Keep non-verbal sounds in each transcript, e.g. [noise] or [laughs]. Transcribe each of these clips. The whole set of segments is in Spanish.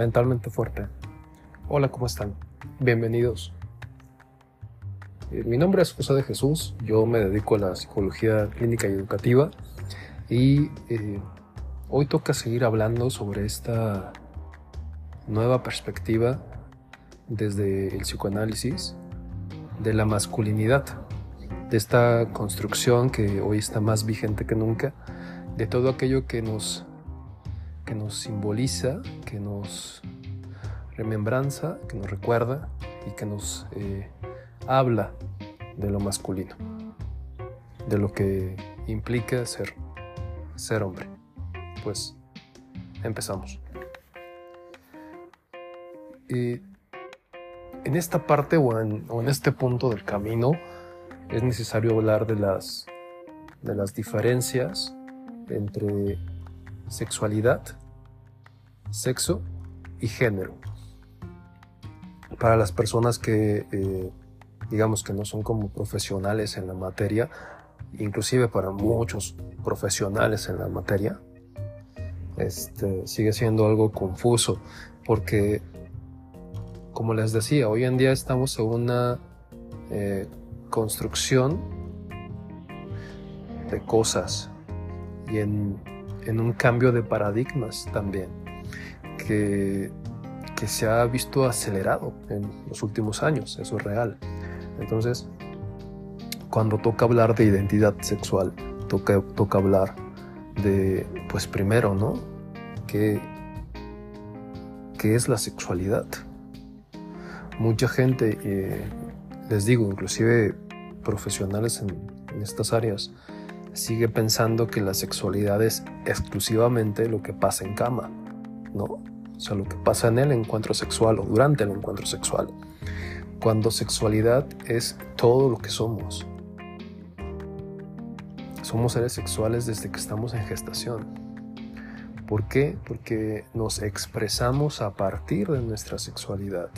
Mentalmente fuerte. Hola, ¿cómo están? Bienvenidos. Eh, mi nombre es José de Jesús, yo me dedico a la psicología clínica y educativa y eh, hoy toca seguir hablando sobre esta nueva perspectiva desde el psicoanálisis de la masculinidad, de esta construcción que hoy está más vigente que nunca, de todo aquello que nos, que nos simboliza, que nos remembranza, que nos recuerda y que nos eh, habla de lo masculino, de lo que implica ser, ser hombre. Pues empezamos. Y en esta parte o en, o en, este punto del camino es necesario hablar de las, de las diferencias entre sexualidad, sexo y género. Para las personas que eh, digamos que no son como profesionales en la materia, inclusive para muchos profesionales en la materia, este, sigue siendo algo confuso porque, como les decía, hoy en día estamos en una eh, construcción de cosas y en, en un cambio de paradigmas también que se ha visto acelerado en los últimos años, eso es real. Entonces, cuando toca hablar de identidad sexual, toca, toca hablar de, pues primero, ¿no? ¿Qué, qué es la sexualidad? Mucha gente, eh, les digo, inclusive profesionales en, en estas áreas, sigue pensando que la sexualidad es exclusivamente lo que pasa en cama, ¿no? o sea, lo que pasa en el encuentro sexual o durante el encuentro sexual, cuando sexualidad es todo lo que somos. Somos seres sexuales desde que estamos en gestación. ¿Por qué? Porque nos expresamos a partir de nuestra sexualidad.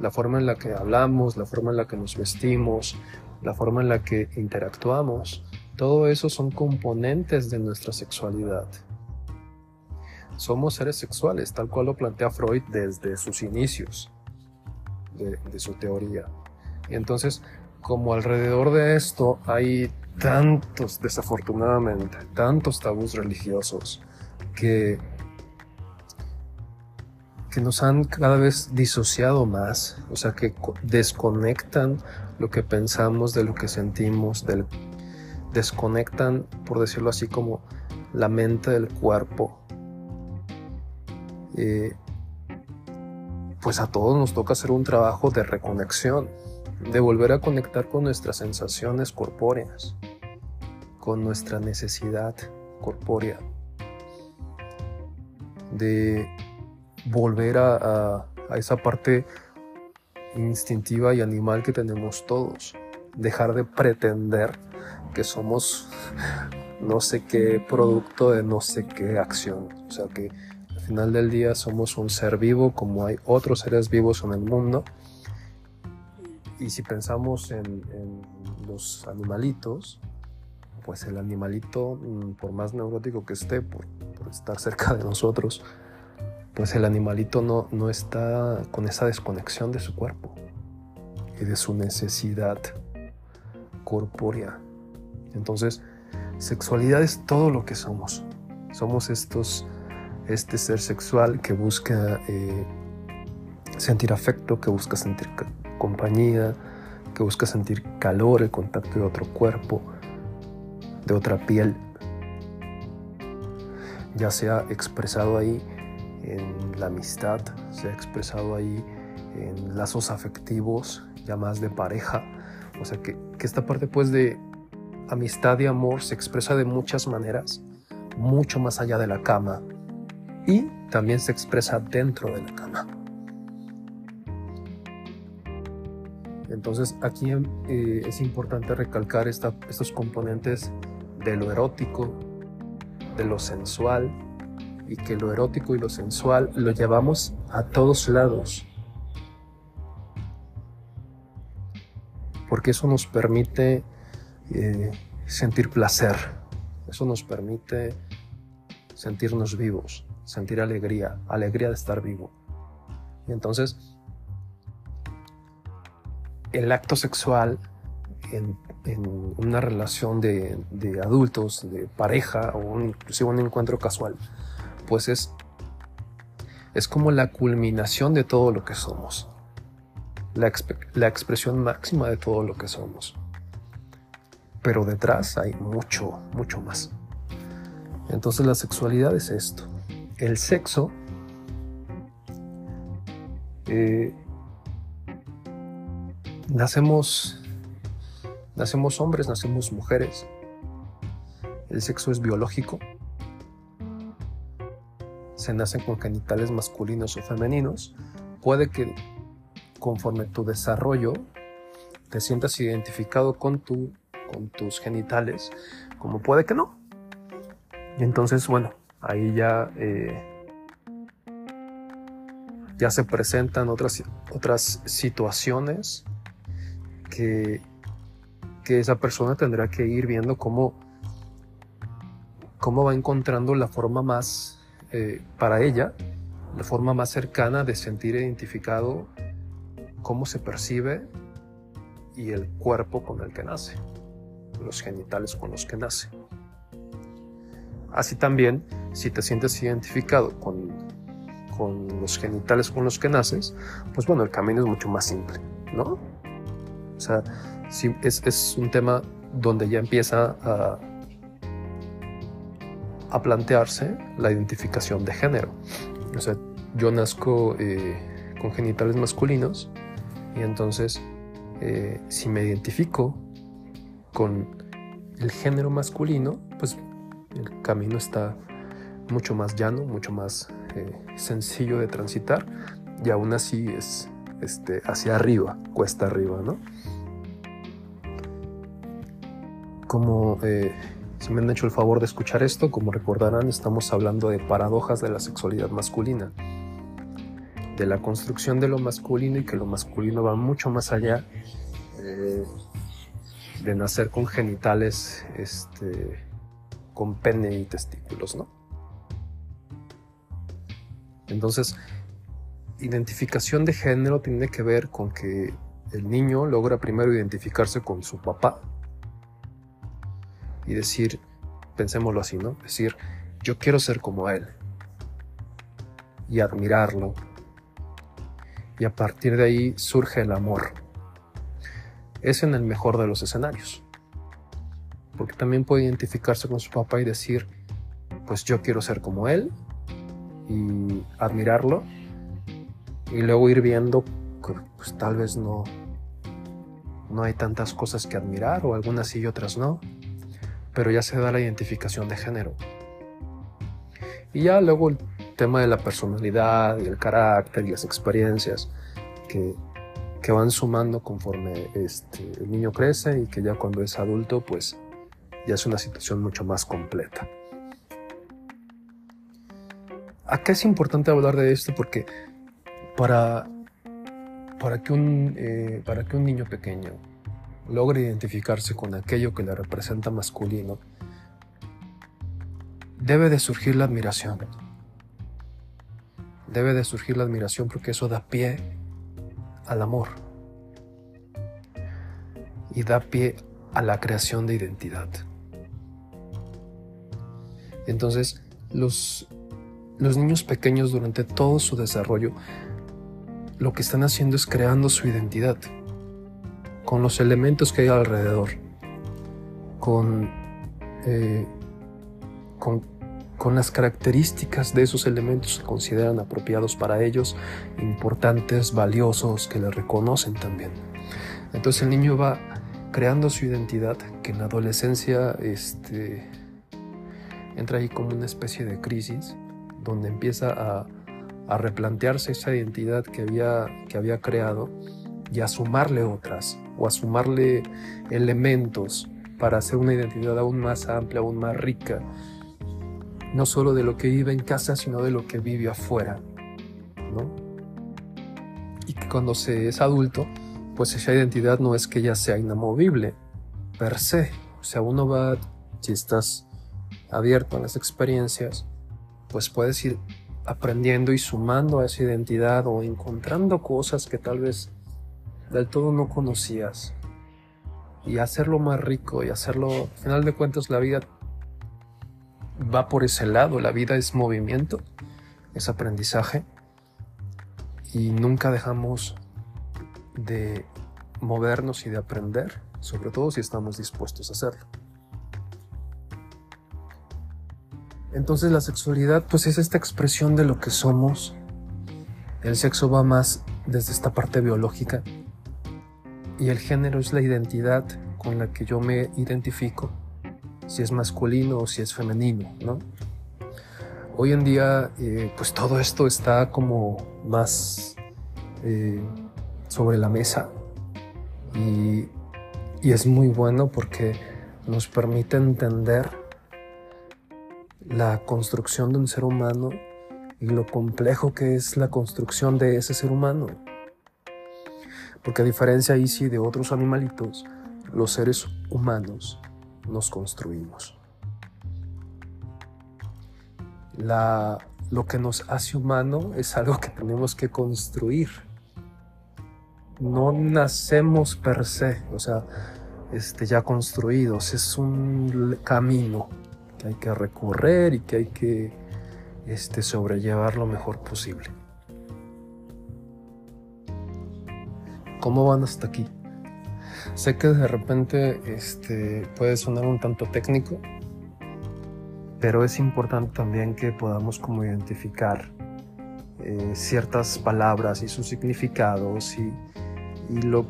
La forma en la que hablamos, la forma en la que nos vestimos, la forma en la que interactuamos, todo eso son componentes de nuestra sexualidad somos seres sexuales, tal cual lo plantea Freud desde sus inicios de, su teoría. Y entonces, como alrededor de esto hay tantos, desafortunadamente, tantos tabús religiosos que, que nos han cada vez disociado más, o sea, que desconectan lo que pensamos de lo que sentimos, del, desconectan, por decirlo así, como la mente del cuerpo eh, pues a todos nos toca hacer un trabajo de reconexión, de volver a conectar con nuestras sensaciones corpóreas, con nuestra necesidad corpórea, de volver a, a esa parte instintiva y animal que tenemos todos, dejar de pretender que somos [laughs] no sé qué producto de no sé qué acción, o sea que final del día somos un ser vivo como hay otros seres vivos en el mundo. Y si pensamos en, los animalitos, pues el animalito, mm, por más neurótico que esté, por, estar cerca de nosotros, pues el animalito no, no está con esa desconexión de su cuerpo y de su necesidad corpórea. Entonces, sexualidad es todo lo que somos. Somos estos este ser sexual que busca eh, sentir afecto, que busca sentir compañía, que busca sentir calor, el contacto de otro cuerpo, de otra piel, ya sea expresado ahí en la amistad, sea expresado ahí en lazos afectivos, ya más de pareja, o sea que, que esta parte pues de amistad y amor se expresa de muchas maneras, mucho más allá de la cama, y también se expresa dentro de la cama. Entonces aquí eh, es importante recalcar estos componentes de lo erótico, de lo sensual, y que lo erótico y lo sensual lo llevamos a todos lados. Porque eso nos permite eh, sentir placer, eso nos permite sentirnos vivos sentir alegría, alegría de estar vivo. Y entonces, el acto sexual en, una relación de, adultos, de pareja o inclusive un encuentro casual, pues es, es como la culminación de todo lo que somos, la, la expresión máxima de todo lo que somos. Pero detrás hay mucho, mucho más. Entonces la sexualidad es esto. El sexo eh, nacemos, nacemos hombres, nacemos mujeres. El sexo es biológico. Se nacen con genitales masculinos o femeninos. Puede que conforme tu desarrollo te sientas identificado con, tu, con tus genitales, como puede que no. Y entonces, bueno, ahí ya, eh, ya se presentan otras, otras situaciones que, que esa persona tendrá que ir viendo cómo, cómo va encontrando la forma más, eh, para ella, la forma más cercana de sentir identificado cómo se percibe y el cuerpo con el que nace, los genitales con los que nace. Así también, si te sientes identificado con, con los genitales con los que naces, pues bueno, el camino es mucho más simple, ¿no? O sea, es, es un tema donde ya empieza a, a plantearse la identificación de género. O sea, yo nazco eh, con genitales masculinos y entonces eh, si me identifico con el género masculino, pues el camino está mucho más llano, mucho más eh, sencillo de transitar y aún así es este, hacia arriba, cuesta arriba, ¿no? Como eh, si me han hecho el favor de escuchar esto, como recordarán, estamos hablando de paradojas de la sexualidad masculina, de la construcción de lo masculino y que lo masculino va mucho más allá eh, de nacer con genitales este, con pene y testículos, ¿no? Entonces, identificación de género tiene que ver con que el niño logra primero identificarse con su papá y decir, pensémoslo así, ¿no? Decir, yo quiero ser como él y admirarlo. Y a partir de ahí surge el amor. Es en el mejor de los escenarios porque también puede identificarse con su papá y decir, pues yo quiero ser como él y admirarlo y luego ir viendo que pues tal vez no no hay tantas cosas que admirar o algunas sí y otras no, pero ya se da la identificación de género. Y ya luego el tema de la personalidad y el carácter y las experiencias que, que van sumando conforme este, el niño crece y que ya cuando es adulto pues ya es una situación mucho más completa. Acá es importante hablar de esto porque para, para, que, un, eh, para que un niño pequeño logre identificarse con aquello que le representa masculino, debe de surgir la admiración. Debe de surgir la admiración porque eso da pie al amor y da pie a la creación de identidad. Entonces, los, los niños pequeños durante todo su desarrollo lo que están haciendo es creando su identidad con los elementos que hay alrededor, con, eh, con, con, las características de esos elementos que consideran apropiados para ellos, importantes, valiosos, que le reconocen también. Entonces el niño va creando su identidad que en la adolescencia este, entra ahí como una especie de crisis donde empieza a, replantearse esa identidad que había, que había creado y a sumarle otras o a sumarle elementos para hacer una identidad aún más amplia, aún más rica, no solo de lo que vive en casa, sino de lo que vive afuera, Y que cuando se es adulto, pues esa identidad no es que ya sea inamovible per se, o sea, uno va, si estás abierto a las experiencias, pues puedes ir aprendiendo y sumando a esa identidad o encontrando cosas que tal vez del todo no conocías y hacerlo más rico y hacerlo, al final de cuentas la vida va por ese lado, la vida es movimiento, es aprendizaje y nunca dejamos de movernos y de aprender, sobre todo si estamos dispuestos a hacerlo. Entonces la sexualidad pues es esta expresión de lo que somos. El sexo va más desde esta parte biológica y el género es la identidad con la que yo me identifico, si es masculino o si es femenino, ¿no? Hoy en día eh, pues todo esto está como más eh, sobre la mesa y, y es muy bueno porque nos permite entender la construcción de un ser humano y lo complejo que es la construcción de ese ser humano. Porque a diferencia ahí sí de otros animalitos, los seres humanos nos construimos. La, lo que nos hace humano es algo que tenemos que construir. No nacemos per se, o sea, este, ya construidos, es un camino hay que recorrer y que hay que este, sobrellevar lo mejor posible. ¿Cómo van hasta aquí? Sé que de repente este, puede sonar un tanto técnico, pero es importante también que podamos como identificar eh, ciertas palabras y sus significados y, y lo,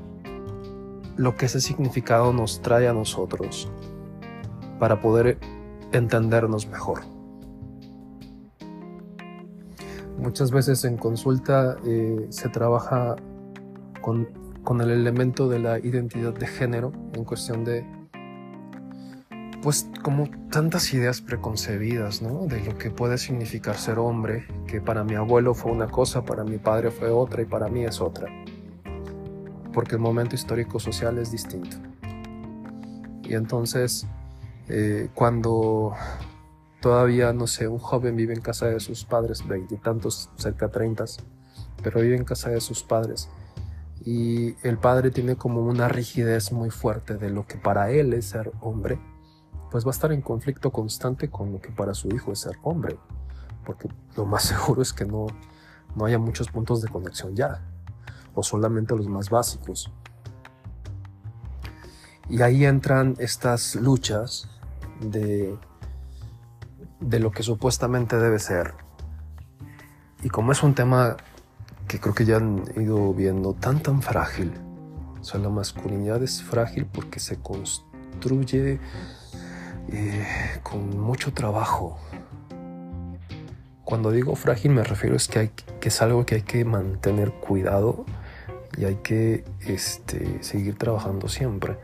lo que ese significado nos trae a nosotros para poder entendernos mejor. Muchas veces en consulta eh, se trabaja con, con, el elemento de la identidad de género en cuestión de, pues como tantas ideas preconcebidas, ¿no? De lo que puede significar ser hombre, que para mi abuelo fue una cosa, para mi padre fue otra y para mí es otra. Porque el momento histórico social es distinto. Y entonces eh, cuando todavía, no sé, un joven vive en casa de sus padres, veintitantos, cerca de treinta, pero vive en casa de sus padres. Y el padre tiene como una rigidez muy fuerte de lo que para él es ser hombre, pues va a estar en conflicto constante con lo que para su hijo es ser hombre, porque lo más [laughs] seguro es que no, no haya muchos puntos de conexión ya, o solamente los más básicos. Y ahí entran estas luchas de, de lo que supuestamente debe ser. Y como es un tema que creo que ya han ido viendo tan tan frágil, o sea, la masculinidad es frágil porque se construye eh, con mucho trabajo. Cuando digo frágil me refiero es que, hay, que es algo que hay que mantener cuidado y hay que este, seguir trabajando siempre.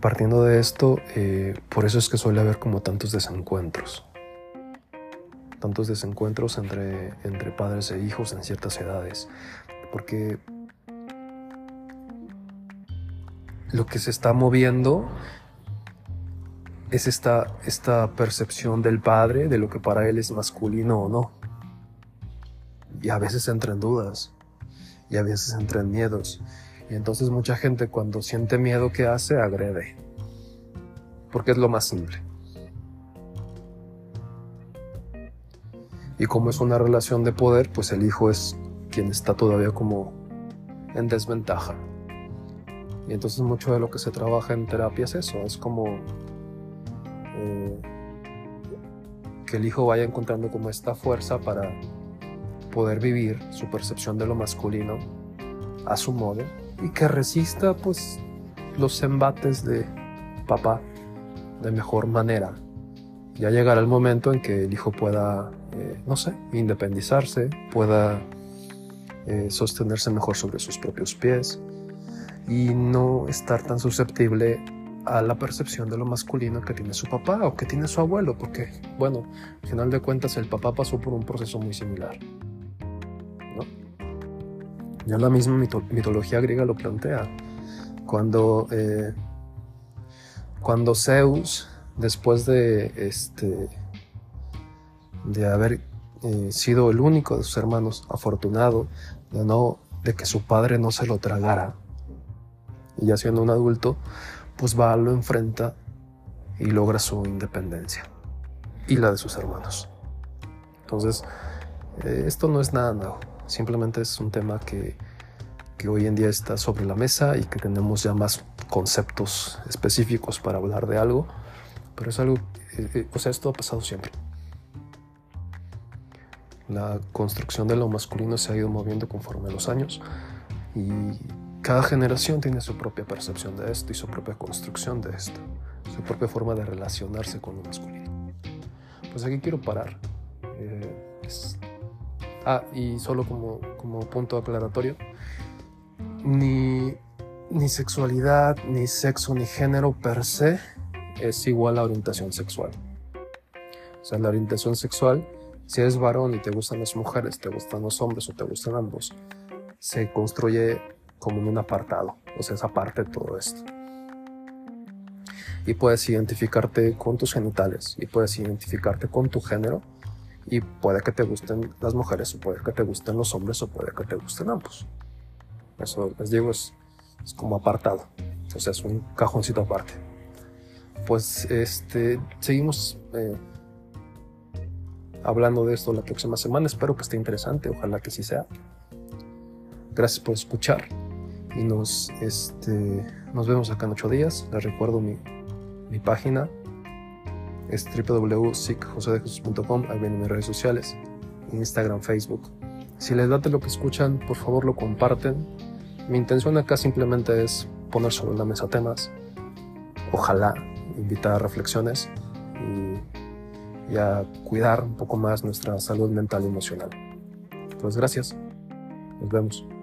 Partiendo de esto, eh, por eso es que suele haber como tantos desencuentros. Tantos desencuentros entre, entre padres e hijos en ciertas edades. Porque lo que se está moviendo es esta, esta percepción del padre de lo que para él es masculino o no. Y a veces entra en dudas. Y a veces entra en miedos. Y entonces mucha gente cuando siente miedo, ¿qué hace? Agrede. Porque es lo más simple. Y como es una relación de poder, pues el hijo es quien está todavía como en desventaja. Y entonces mucho de lo que se trabaja en terapia es eso, es como eh, que el hijo vaya encontrando como esta fuerza para poder vivir su percepción de lo masculino a su modo y que resista pues los embates de papá de mejor manera. Ya llegará el momento en que el hijo pueda, eh, no sé, independizarse, pueda eh, sostenerse mejor sobre sus propios pies y no estar tan susceptible a la percepción de lo masculino que tiene su papá o que tiene su abuelo, porque, bueno, al final de cuentas el papá pasó por un proceso muy similar. Ya la misma mitología griega lo plantea. Cuando, eh, cuando Zeus después de este de haber eh, sido el único de sus hermanos afortunado de no de que su padre no se lo tragara y ya siendo un adulto pues va lo enfrenta y logra su independencia y la de sus hermanos entonces eh, esto no es nada nuevo simplemente es un tema que que hoy en día está sobre la mesa y que tenemos ya más conceptos específicos para hablar de algo, pero es algo, eh, eh, o sea, esto ha pasado siempre. La construcción de lo masculino se ha ido moviendo conforme los años y cada generación tiene su propia percepción de esto y su propia construcción de esto, su propia forma de relacionarse con lo masculino. Pues aquí quiero parar. Eh, ah, y solo como, como punto aclaratorio, ni, ni sexualidad, ni sexo, ni género per se es igual a orientación sexual. O sea, la orientación sexual, si eres varón y te gustan las mujeres, te gustan los hombres o te gustan ambos, se construye como en un apartado, o sea, es aparte de todo esto. Y puedes identificarte con tus genitales, y puedes identificarte con tu género, y puede que te gusten las mujeres, o puede que te gusten los hombres, o puede que te gusten ambos. Eso les digo, es, como apartado. O sea, es un cajoncito aparte. Pues este, seguimos eh, hablando de esto la próxima semana. Espero que esté interesante. Ojalá que sí sea. Gracias por escuchar. Y nos, este, nos vemos acá en ocho días. Les recuerdo mi, mi página. Es www.sicjosedejesus.com. Ahí vienen mis redes sociales. Instagram, Facebook. Si les late lo que escuchan, por favor lo comparten mi intención acá simplemente es poner sobre la mesa temas, ojalá invitar a reflexiones y, y a cuidar un poco más nuestra salud mental y emocional. Pues gracias. Nos vemos.